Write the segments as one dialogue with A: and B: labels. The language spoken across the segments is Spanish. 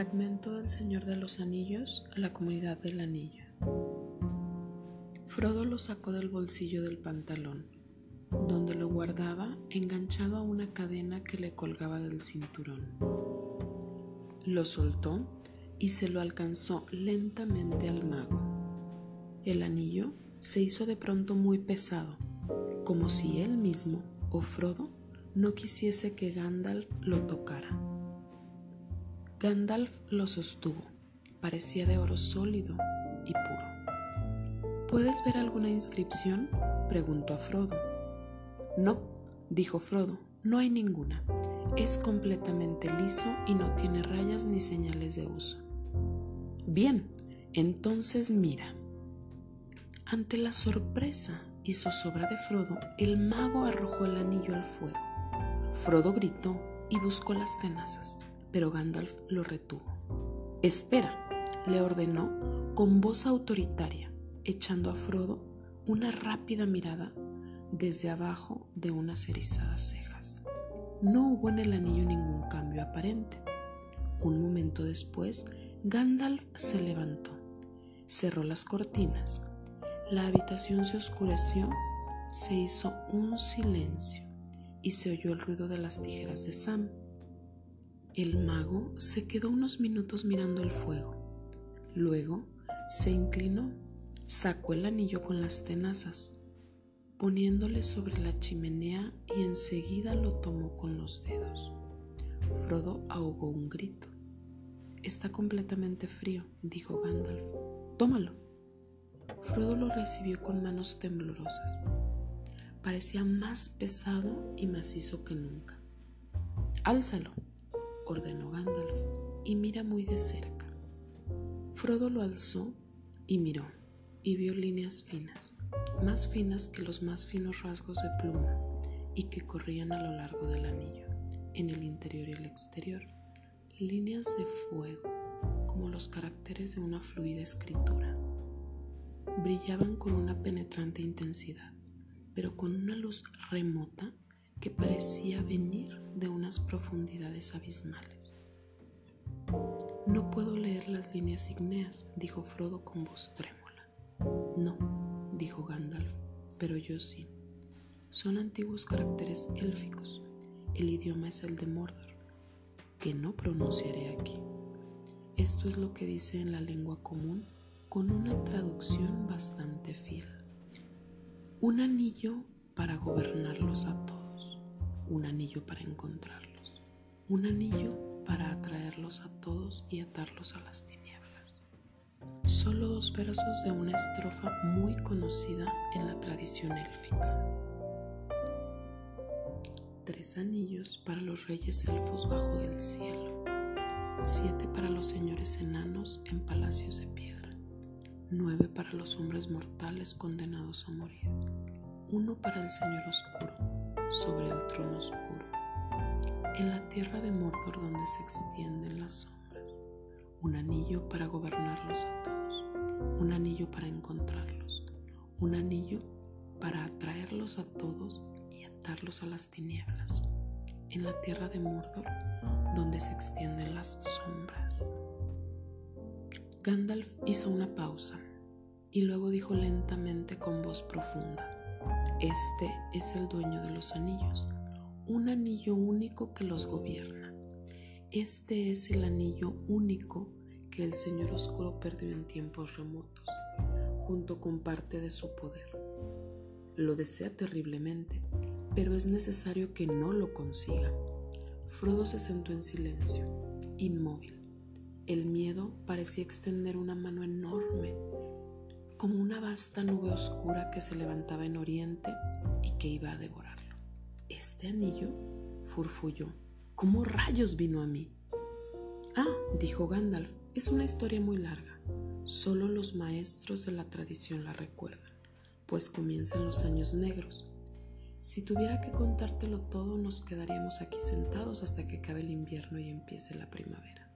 A: Fragmento del Señor de los Anillos a la comunidad del anillo. Frodo lo sacó del bolsillo del pantalón, donde lo guardaba enganchado a una cadena que le colgaba del cinturón. Lo soltó y se lo alcanzó lentamente al mago. El anillo se hizo de pronto muy pesado, como si él mismo o Frodo no quisiese que Gandalf lo tocara. Gandalf lo sostuvo. Parecía de oro sólido y puro. ¿Puedes ver alguna inscripción? preguntó a Frodo. No, dijo Frodo, no hay ninguna. Es completamente liso y no tiene rayas ni señales de uso. Bien, entonces mira. Ante la sorpresa y zozobra de Frodo, el mago arrojó el anillo al fuego. Frodo gritó y buscó las tenazas pero Gandalf lo retuvo. Espera, le ordenó con voz autoritaria, echando a Frodo una rápida mirada desde abajo de unas erizadas cejas. No hubo en el anillo ningún cambio aparente. Un momento después, Gandalf se levantó, cerró las cortinas, la habitación se oscureció, se hizo un silencio y se oyó el ruido de las tijeras de Sam el mago se quedó unos minutos mirando el fuego. Luego se inclinó, sacó el anillo con las tenazas, poniéndole sobre la chimenea y enseguida lo tomó con los dedos. Frodo ahogó un grito. Está completamente frío, dijo Gandalf. Tómalo. Frodo lo recibió con manos temblorosas. Parecía más pesado y macizo que nunca. Álzalo, ordenó Gandalf, y mira muy de cerca. Frodo lo alzó y miró, y vio líneas finas, más finas que los más finos rasgos de pluma, y que corrían a lo largo del anillo, en el interior y el exterior, líneas de fuego, como los caracteres de una fluida escritura. Brillaban con una penetrante intensidad, pero con una luz remota que parecía venir de unas profundidades abismales. No puedo leer las líneas igneas, dijo Frodo con voz trémula. No, dijo Gandalf, pero yo sí. Son antiguos caracteres élficos. El idioma es el de Mordor, que no pronunciaré aquí. Esto es lo que dice en la lengua común con una traducción bastante fiel. Un anillo para gobernarlos a todos un anillo para encontrarlos, un anillo para atraerlos a todos y atarlos a las tinieblas. Solo dos versos de una estrofa muy conocida en la tradición élfica. Tres anillos para los reyes elfos bajo del cielo, siete para los señores enanos en palacios de piedra, nueve para los hombres mortales condenados a morir, uno para el Señor oscuro sobre el trono oscuro, en la tierra de Mordor donde se extienden las sombras, un anillo para gobernarlos a todos, un anillo para encontrarlos, un anillo para atraerlos a todos y atarlos a las tinieblas, en la tierra de Mordor donde se extienden las sombras. Gandalf hizo una pausa y luego dijo lentamente con voz profunda, este es el dueño de los anillos, un anillo único que los gobierna. Este es el anillo único que el Señor Oscuro perdió en tiempos remotos, junto con parte de su poder. Lo desea terriblemente, pero es necesario que no lo consiga. Frodo se sentó en silencio, inmóvil. El miedo parecía extender una mano enorme como una vasta nube oscura que se levantaba en oriente y que iba a devorarlo. ¿Este anillo? furfulló. ¿Cómo rayos vino a mí? Ah, dijo Gandalf, es una historia muy larga. Solo los maestros de la tradición la recuerdan, pues comienzan los años negros. Si tuviera que contártelo todo, nos quedaríamos aquí sentados hasta que acabe el invierno y empiece la primavera.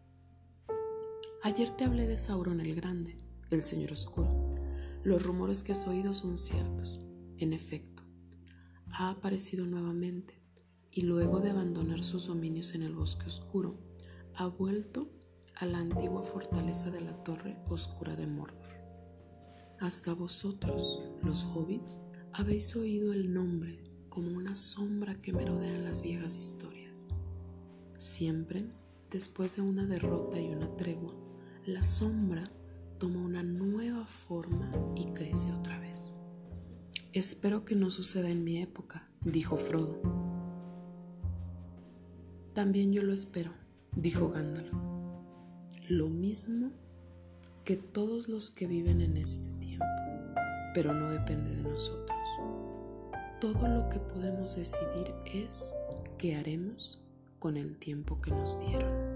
A: Ayer te hablé de Sauron el Grande, el Señor Oscuro. Los rumores que has oído son ciertos. En efecto, ha aparecido nuevamente y luego de abandonar sus dominios en el bosque oscuro, ha vuelto a la antigua fortaleza de la Torre Oscura de Mordor. Hasta vosotros, los hobbits, habéis oído el nombre como una sombra que merodea en las viejas historias. Siempre, después de una derrota y una tregua, la sombra toma una nueva forma Espero que no suceda en mi época, dijo Frodo. También yo lo espero, dijo Gandalf. Lo mismo que todos los que viven en este tiempo, pero no depende de nosotros. Todo lo que podemos decidir es qué haremos con el tiempo que nos dieron.